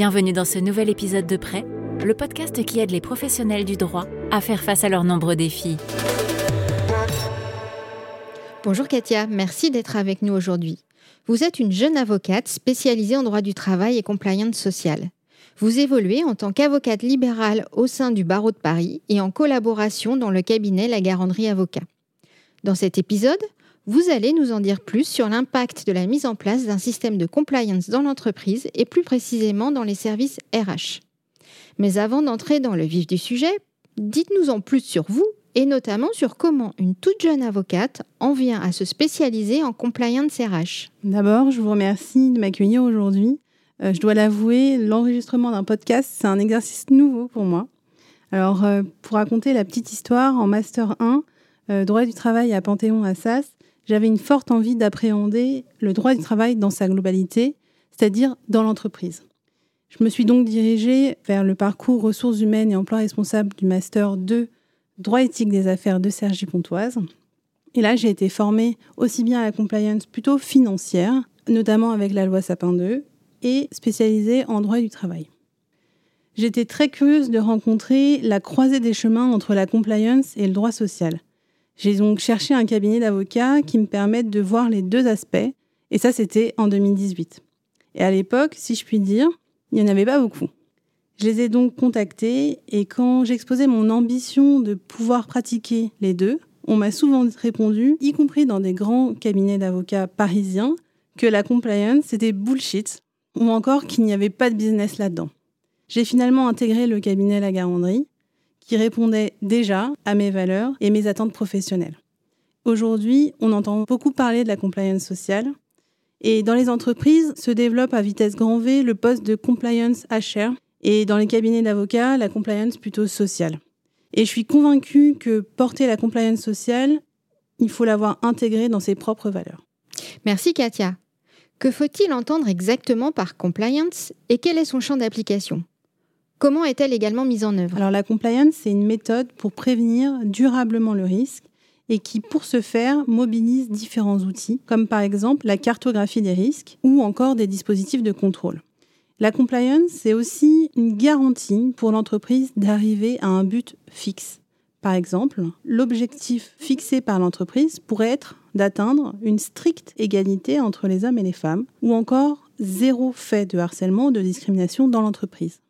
Bienvenue dans ce nouvel épisode de Prêt, le podcast qui aide les professionnels du droit à faire face à leurs nombreux défis. Bonjour Katia, merci d'être avec nous aujourd'hui. Vous êtes une jeune avocate spécialisée en droit du travail et compliance sociale. Vous évoluez en tant qu'avocate libérale au sein du barreau de Paris et en collaboration dans le cabinet La Garanderie Avocat. Dans cet épisode, vous allez nous en dire plus sur l'impact de la mise en place d'un système de compliance dans l'entreprise et plus précisément dans les services RH. Mais avant d'entrer dans le vif du sujet, dites-nous en plus sur vous et notamment sur comment une toute jeune avocate en vient à se spécialiser en compliance RH. D'abord, je vous remercie de m'accueillir aujourd'hui. Euh, je dois l'avouer, l'enregistrement d'un podcast, c'est un exercice nouveau pour moi. Alors, euh, pour raconter la petite histoire, en Master 1, euh, droit du travail à Panthéon-Assas, j'avais une forte envie d'appréhender le droit du travail dans sa globalité, c'est-à-dire dans l'entreprise. Je me suis donc dirigée vers le parcours ressources humaines et emploi responsable du Master 2 droit éthique des affaires de Sergi Pontoise. Et là, j'ai été formée aussi bien à la compliance plutôt financière, notamment avec la loi Sapin 2, et spécialisée en droit du travail. J'étais très curieuse de rencontrer la croisée des chemins entre la compliance et le droit social. J'ai donc cherché un cabinet d'avocats qui me permette de voir les deux aspects, et ça c'était en 2018. Et à l'époque, si je puis dire, il n'y en avait pas beaucoup. Je les ai donc contactés, et quand j'exposais mon ambition de pouvoir pratiquer les deux, on m'a souvent répondu, y compris dans des grands cabinets d'avocats parisiens, que la compliance c'était bullshit, ou encore qu'il n'y avait pas de business là-dedans. J'ai finalement intégré le cabinet La Garanderie, qui répondait déjà à mes valeurs et mes attentes professionnelles. Aujourd'hui, on entend beaucoup parler de la compliance sociale. Et dans les entreprises se développe à vitesse grand V le poste de compliance HR et dans les cabinets d'avocats, la compliance plutôt sociale. Et je suis convaincue que porter la compliance sociale, il faut l'avoir intégrée dans ses propres valeurs. Merci Katia. Que faut-il entendre exactement par compliance et quel est son champ d'application? Comment est-elle également mise en œuvre? Alors la compliance, c'est une méthode pour prévenir durablement le risque et qui, pour ce faire, mobilise différents outils, comme par exemple la cartographie des risques ou encore des dispositifs de contrôle. La compliance, c'est aussi une garantie pour l'entreprise d'arriver à un but fixe. Par exemple, l'objectif fixé par l'entreprise pourrait être d'atteindre une stricte égalité entre les hommes et les femmes, ou encore zéro fait de harcèlement ou de discrimination dans l'entreprise.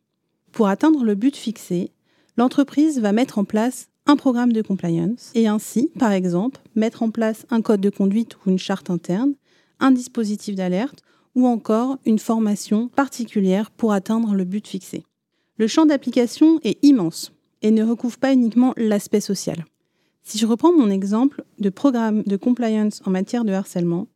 Pour atteindre le but fixé, l'entreprise va mettre en place un programme de compliance et ainsi, par exemple, mettre en place un code de conduite ou une charte interne, un dispositif d'alerte ou encore une formation particulière pour atteindre le but fixé. Le champ d'application est immense et ne recouvre pas uniquement l'aspect social. Si je reprends mon exemple de programme de compliance en matière de harcèlement,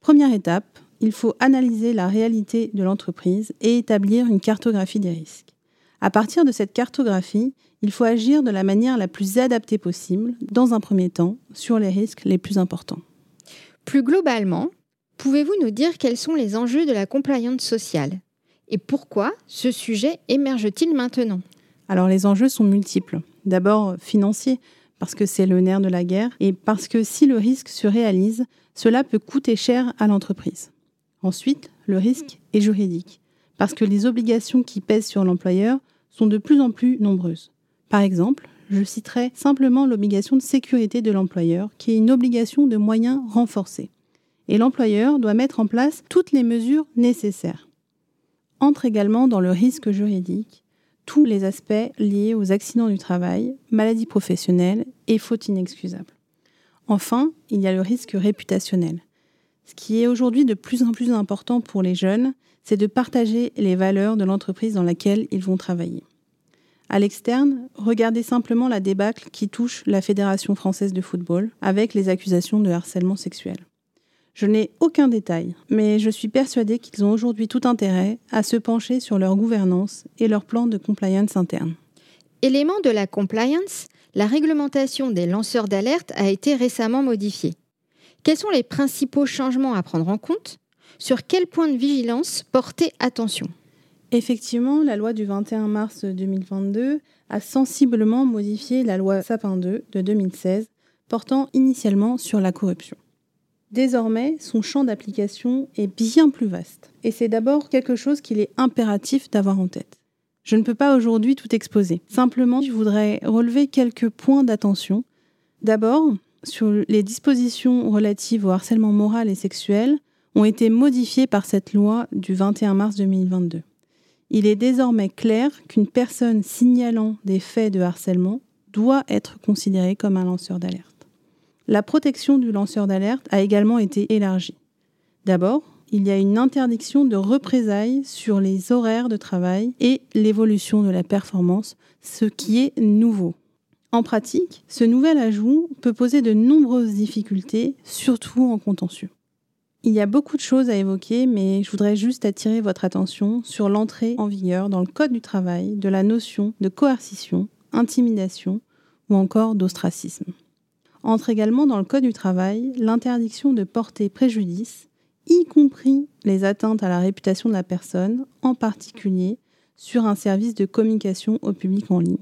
première étape, il faut analyser la réalité de l'entreprise et établir une cartographie des risques. À partir de cette cartographie, il faut agir de la manière la plus adaptée possible, dans un premier temps, sur les risques les plus importants. Plus globalement, pouvez-vous nous dire quels sont les enjeux de la compliance sociale Et pourquoi ce sujet émerge-t-il maintenant? Alors les enjeux sont multiples. D'abord financiers, parce que c'est le nerf de la guerre, et parce que si le risque se réalise, cela peut coûter cher à l'entreprise. Ensuite, le risque est juridique parce que les obligations qui pèsent sur l'employeur sont de plus en plus nombreuses. Par exemple, je citerai simplement l'obligation de sécurité de l'employeur, qui est une obligation de moyens renforcés. Et l'employeur doit mettre en place toutes les mesures nécessaires. Entre également dans le risque juridique tous les aspects liés aux accidents du travail, maladies professionnelles et fautes inexcusables. Enfin, il y a le risque réputationnel. Ce qui est aujourd'hui de plus en plus important pour les jeunes, c'est de partager les valeurs de l'entreprise dans laquelle ils vont travailler. À l'externe, regardez simplement la débâcle qui touche la Fédération française de football avec les accusations de harcèlement sexuel. Je n'ai aucun détail, mais je suis persuadée qu'ils ont aujourd'hui tout intérêt à se pencher sur leur gouvernance et leur plan de compliance interne. Élément de la compliance, la réglementation des lanceurs d'alerte a été récemment modifiée. Quels sont les principaux changements à prendre en compte? Sur quel point de vigilance porter attention? Effectivement, la loi du 21 mars 2022 a sensiblement modifié la loi Sapin 2 de 2016, portant initialement sur la corruption. Désormais, son champ d'application est bien plus vaste. Et c'est d'abord quelque chose qu'il est impératif d'avoir en tête. Je ne peux pas aujourd'hui tout exposer. Simplement, je voudrais relever quelques points d'attention. D'abord, sur les dispositions relatives au harcèlement moral et sexuel ont été modifiées par cette loi du 21 mars 2022. Il est désormais clair qu'une personne signalant des faits de harcèlement doit être considérée comme un lanceur d'alerte. La protection du lanceur d'alerte a également été élargie. D'abord, il y a une interdiction de représailles sur les horaires de travail et l'évolution de la performance, ce qui est nouveau. En pratique, ce nouvel ajout peut poser de nombreuses difficultés, surtout en contentieux. Il y a beaucoup de choses à évoquer, mais je voudrais juste attirer votre attention sur l'entrée en vigueur dans le Code du travail de la notion de coercition, intimidation ou encore d'ostracisme. Entre également dans le Code du travail l'interdiction de porter préjudice, y compris les atteintes à la réputation de la personne, en particulier sur un service de communication au public en ligne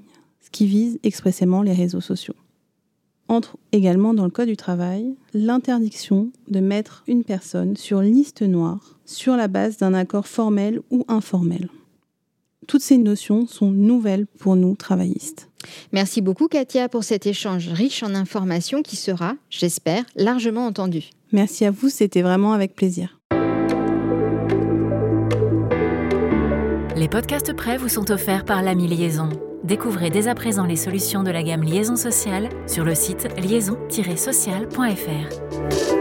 ce qui vise expressément les réseaux sociaux. Entre également dans le Code du travail l'interdiction de mettre une personne sur liste noire sur la base d'un accord formel ou informel. Toutes ces notions sont nouvelles pour nous travaillistes. Merci beaucoup Katia pour cet échange riche en informations qui sera, j'espère, largement entendu. Merci à vous, c'était vraiment avec plaisir. Les podcasts prêts vous sont offerts par l'ami Liaison. Découvrez dès à présent les solutions de la gamme Liaison sociale sur le site liaison-sociale.fr.